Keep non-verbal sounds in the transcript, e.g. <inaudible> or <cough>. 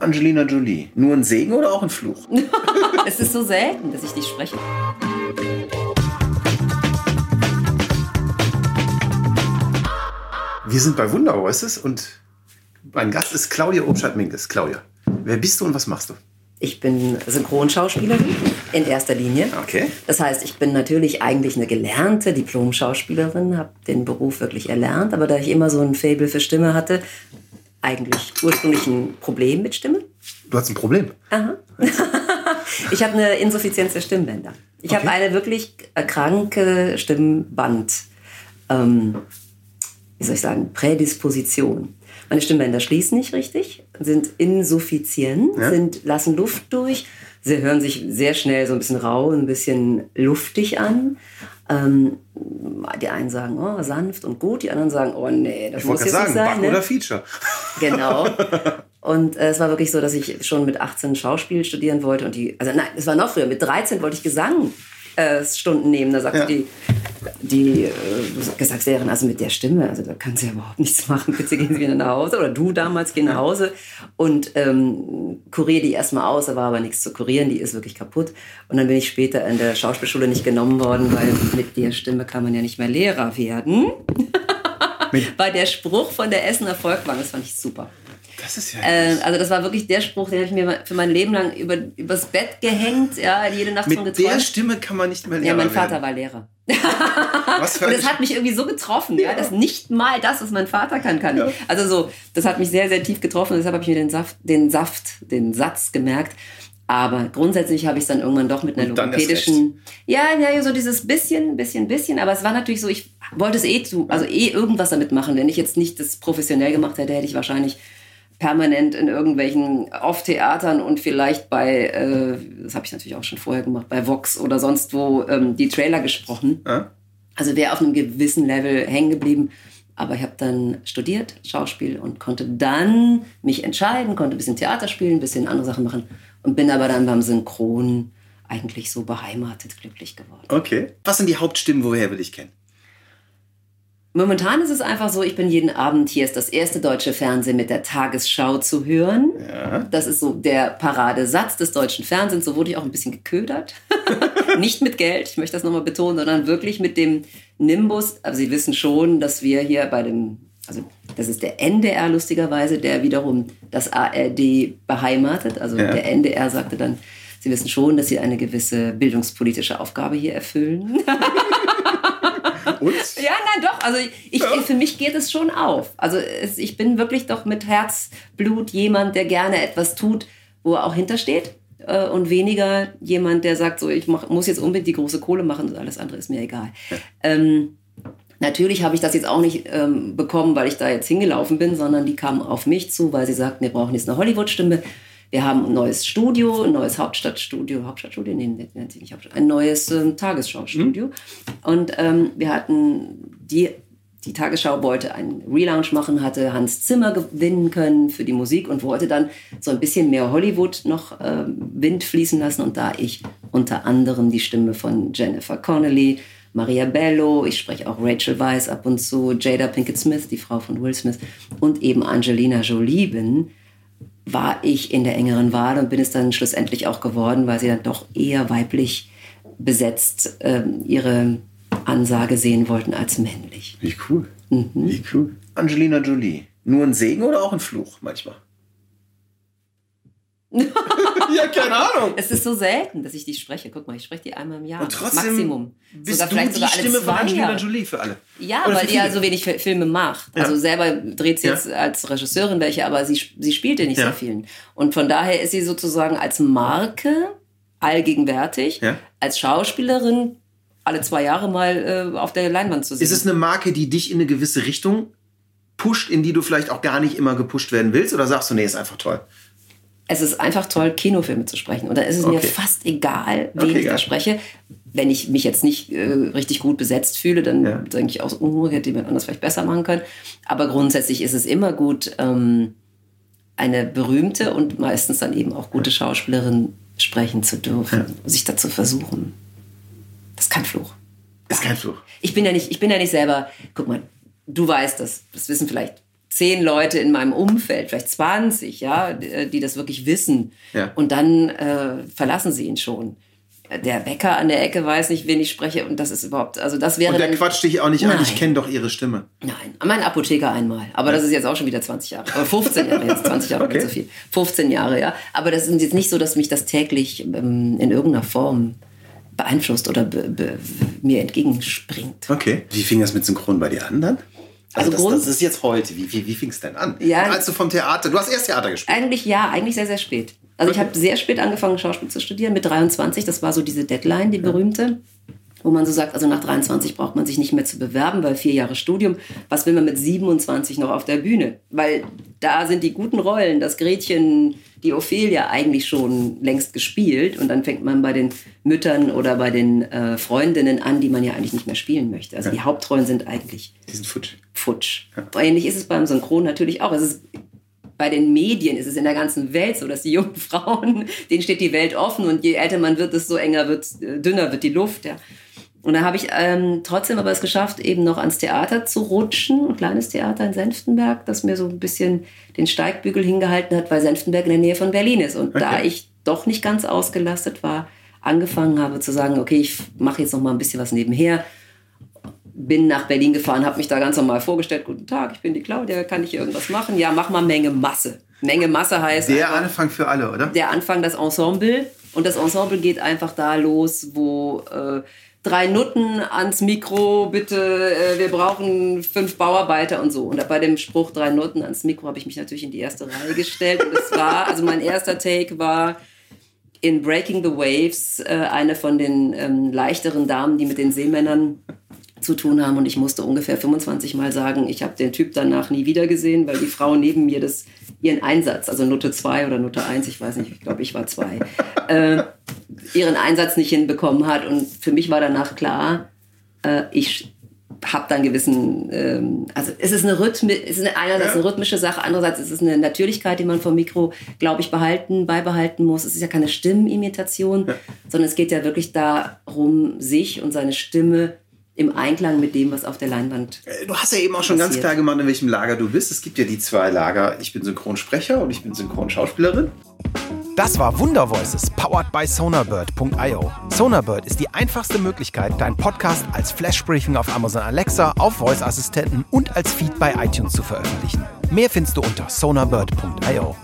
Angelina Jolie. Nur ein Segen oder auch ein Fluch? <laughs> es ist so selten, dass ich dich spreche. Wir sind bei Wundervoices und mein Gast ist Claudia Obstadt-Minges. Claudia, wer bist du und was machst du? Ich bin Synchronschauspielerin in erster Linie. Okay. Das heißt, ich bin natürlich eigentlich eine gelernte Diplom-Schauspielerin, habe den Beruf wirklich erlernt, aber da ich immer so ein Faible für Stimme hatte, eigentlich ursprünglich ein Problem mit Stimme. Du hast ein Problem? Aha. <laughs> ich habe eine Insuffizienz der Stimmbänder. Ich okay. habe eine wirklich kranke Stimmband, ähm, wie soll ich sagen, Prädisposition. Meine Stimmbänder schließen nicht richtig, sind insuffizient, ja. sind, lassen Luft durch. Sie hören sich sehr schnell so ein bisschen rau, ein bisschen luftig an. Ähm, die einen sagen, oh, sanft und gut, die anderen sagen, oh nee, das ich muss jetzt sagen, nicht sein. Bug ne? oder Feature. Genau. <laughs> Und äh, es war wirklich so, dass ich schon mit 18 Schauspiel studieren wollte und die, also nein, es war noch früher, mit 13 wollte ich Gesang äh, Stunden nehmen. Da sagte ja. die, die äh, Gesangslehrerin, also mit der Stimme, also da kann sie ja überhaupt nichts machen. Bitte gehen Sie wieder nach Hause. Oder du damals, geh nach Hause und ähm, kurier die erstmal aus. Da war aber nichts zu kurieren, die ist wirklich kaputt. Und dann bin ich später in der Schauspielschule nicht genommen worden, weil mit der Stimme kann man ja nicht mehr Lehrer werden. <laughs> weil der Spruch von der Essener Volkwang, das fand ich super. Das ist ja. Äh, also das war wirklich der Spruch, den habe ich mir für mein Leben lang über, übers Bett gehängt, ja, jede Nacht Mit geträumt. Mit der Stimme kann man nicht mehr Lehrer Ja, mein Vater werden. war Lehrer. Was für und das hat mich irgendwie so getroffen, ja. ja, dass nicht mal das, was mein Vater kann, kann. Ja. Also so, das hat mich sehr, sehr tief getroffen. Deshalb habe ich mir den Saft, den Saft, den Satz gemerkt. Aber grundsätzlich habe ich es dann irgendwann doch mit einer logopädischen. Ja, ja, so dieses bisschen, bisschen, bisschen. Aber es war natürlich so, ich wollte es eh zu, also eh irgendwas damit machen. Wenn ich jetzt nicht das professionell gemacht hätte, hätte ich wahrscheinlich permanent in irgendwelchen Off-Theatern und vielleicht bei, äh, das habe ich natürlich auch schon vorher gemacht, bei Vox oder sonst wo ähm, die Trailer gesprochen. Ja. Also wäre auf einem gewissen Level hängen geblieben. Aber ich habe dann studiert, Schauspiel und konnte dann mich entscheiden, konnte ein bisschen Theater spielen, ein bisschen andere Sachen machen und bin aber dann beim Synchron eigentlich so beheimatet, glücklich geworden. Okay. Was sind die Hauptstimmen, woher will ich kennen? Momentan ist es einfach so, ich bin jeden Abend hier, ist das erste deutsche Fernsehen mit der Tagesschau zu hören. Ja. Das ist so der Paradesatz des deutschen Fernsehens. So wurde ich auch ein bisschen geködert. <laughs> Nicht mit Geld, ich möchte das nochmal betonen, sondern wirklich mit dem Nimbus. Aber Sie wissen schon, dass wir hier bei dem, also das ist der NDR lustigerweise, der wiederum das ARD beheimatet. Also ja. der NDR sagte dann, Sie wissen schon, dass Sie eine gewisse bildungspolitische Aufgabe hier erfüllen. <laughs> Und? Ja, nein, doch. Also ich, ja. für mich geht es schon auf. Also es, ich bin wirklich doch mit Herzblut jemand, der gerne etwas tut, wo er auch hintersteht. Äh, und weniger jemand, der sagt, so ich mach, muss jetzt unbedingt die große Kohle machen und alles andere ist mir egal. Ja. Ähm, Natürlich habe ich das jetzt auch nicht ähm, bekommen, weil ich da jetzt hingelaufen bin, sondern die kamen auf mich zu, weil sie sagten, wir brauchen jetzt eine Hollywood-Stimme. Wir haben ein neues Studio, ein neues Hauptstadtstudio, Hauptstadtstudio, nee, nennt sich nicht Hauptstadt, ein neues ähm, Tagesschau-Studio. Mhm. Und ähm, wir hatten die, die Tagesschau wollte einen Relaunch machen, hatte Hans Zimmer gewinnen können für die Musik und wollte dann so ein bisschen mehr Hollywood noch äh, Wind fließen lassen. Und da ich unter anderem die Stimme von Jennifer Connelly, Maria Bello, ich spreche auch Rachel Weisz ab und zu, Jada Pinkett Smith, die Frau von Will Smith, und eben Angelina Jolie bin, war ich in der engeren Wahl und bin es dann schlussendlich auch geworden, weil sie dann doch eher weiblich besetzt äh, ihre Ansage sehen wollten als männlich. Wie cool. Mhm. Wie cool. Angelina Jolie. Nur ein Segen oder auch ein Fluch manchmal? <laughs> <laughs> ja, keine Ahnung. Es ist so selten, dass ich die spreche. Guck mal, ich spreche die einmal im Jahr. Und trotzdem Maximum. Bist sogar du vielleicht die sogar Stimme von Angelina Jolie für alle. Ja, Oder weil die ja so wenig Filme macht. Ja. Also selber dreht sie ja. jetzt als Regisseurin welche, aber sie, sie spielte nicht ja. sehr vielen. Und von daher ist sie sozusagen als Marke allgegenwärtig, als Schauspielerin alle zwei Jahre mal äh, auf der Leinwand zu sehen. Ist es eine Marke, die dich in eine gewisse Richtung pusht, in die du vielleicht auch gar nicht immer gepusht werden willst? Oder sagst du, nee, ist einfach toll? Es ist einfach toll, Kinofilme zu sprechen. Und da ist es okay. mir fast egal, wen okay, ich da spreche. Wenn ich mich jetzt nicht äh, richtig gut besetzt fühle, dann ja. denke ich auch, oh, hätte jemand anders vielleicht besser machen können. Aber grundsätzlich ist es immer gut, ähm, eine berühmte und meistens dann eben auch gute Schauspielerin sprechen zu dürfen, ja. sich dazu versuchen. Das ist kein Fluch. Das ist kein Fluch. Ich bin ja nicht, ich bin ja nicht selber, guck mal, du weißt das, das wissen vielleicht zehn Leute in meinem Umfeld, vielleicht 20, ja, die das wirklich wissen. Ja. Und dann äh, verlassen sie ihn schon der Bäcker an der Ecke weiß nicht, wen ich spreche und das ist überhaupt, also das wäre. Und der quatscht dich auch nicht Nein. an, ich kenne doch ihre Stimme. Nein, mein Apotheker einmal, aber das ist jetzt auch schon wieder 20 Jahre, aber 15 Jahre jetzt, 20 Jahre okay. so viel, 15 Jahre, ja. Aber das ist jetzt nicht so, dass mich das täglich ähm, in irgendeiner Form beeinflusst oder mir entgegenspringt. Okay. Wie fing das mit Synchron bei dir an dann? Also, also das, das, ist jetzt heute. Wie, wie, wie fing es denn an? Ja, als du vom Theater, du hast erst Theater gespielt. Eigentlich ja, eigentlich sehr, sehr spät. Also okay. ich habe sehr spät angefangen, Schauspiel zu studieren, mit 23. Das war so diese Deadline, die berühmte. Wo man so sagt, also nach 23 braucht man sich nicht mehr zu bewerben, weil vier Jahre Studium. Was will man mit 27 noch auf der Bühne? Weil da sind die guten Rollen, das Gretchen, die Ophelia eigentlich schon längst gespielt. Und dann fängt man bei den Müttern oder bei den äh, Freundinnen an, die man ja eigentlich nicht mehr spielen möchte. Also ja. die Hauptrollen sind eigentlich. Die sind futsch. Futsch. Ja. Ähnlich ist es beim Synchron natürlich auch. Bei den Medien ist es in der ganzen Welt so, dass die jungen <laughs> Frauen, denen steht die Welt offen und je älter man wird, desto enger wird, äh, dünner wird die Luft. Ja. Und da habe ich ähm, trotzdem aber es geschafft, eben noch ans Theater zu rutschen, ein kleines Theater in Senftenberg, das mir so ein bisschen den Steigbügel hingehalten hat, weil Senftenberg in der Nähe von Berlin ist. Und okay. da ich doch nicht ganz ausgelastet war, angefangen habe zu sagen, okay, ich mache jetzt noch mal ein bisschen was nebenher, bin nach Berlin gefahren, habe mich da ganz normal vorgestellt. Guten Tag, ich bin die Claudia, kann ich hier irgendwas machen? Ja, mach mal Menge Masse. Menge Masse heißt. Der einfach, Anfang für alle, oder? Der Anfang, das Ensemble. Und das Ensemble geht einfach da los, wo äh, drei Nutten ans Mikro, bitte, äh, wir brauchen fünf Bauarbeiter und so. Und bei dem Spruch drei Nutten ans Mikro habe ich mich natürlich in die erste Reihe gestellt. Und es war, also mein erster Take war in Breaking the Waves, äh, eine von den ähm, leichteren Damen, die mit den Seemännern zu tun haben und ich musste ungefähr 25 Mal sagen, ich habe den Typ danach nie wieder gesehen, weil die Frau neben mir das, ihren Einsatz, also Note 2 oder Note 1, ich weiß nicht, ich glaube, ich war 2, äh, ihren Einsatz nicht hinbekommen hat und für mich war danach klar, äh, ich habe dann gewissen, ähm, also es ist eine Rhythmi es ist eine, einerseits eine rhythmische Sache, andererseits ist es eine Natürlichkeit, die man vom Mikro, glaube ich, behalten, beibehalten muss. Es ist ja keine Stimmenimitation, ja. sondern es geht ja wirklich darum, sich und seine Stimme im Einklang mit dem, was auf der Leinwand äh, Du hast ja eben auch schon passiert. ganz klar gemacht, in welchem Lager du bist. Es gibt ja die zwei Lager. Ich bin Synchronsprecher und ich bin Synchronschauspielerin. Das war Wundervoices, powered by Sonarbird.io. Sonarbird ist die einfachste Möglichkeit, deinen Podcast als Flash-Briefing auf Amazon Alexa, auf Voice-Assistenten und als Feed bei iTunes zu veröffentlichen. Mehr findest du unter sonarbird.io.